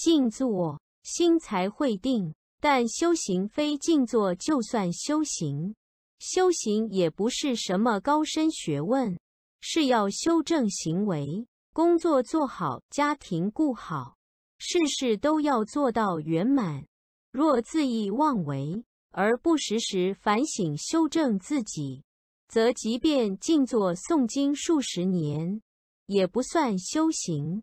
静坐心才会定。但修行非静坐就算修行修行也不是什么高深学问是要修正行为工作做好家庭顾好事事都要做到圆满。若恣意妄为而不时时反省修正自己则即便静坐诵经数十年也不算修行。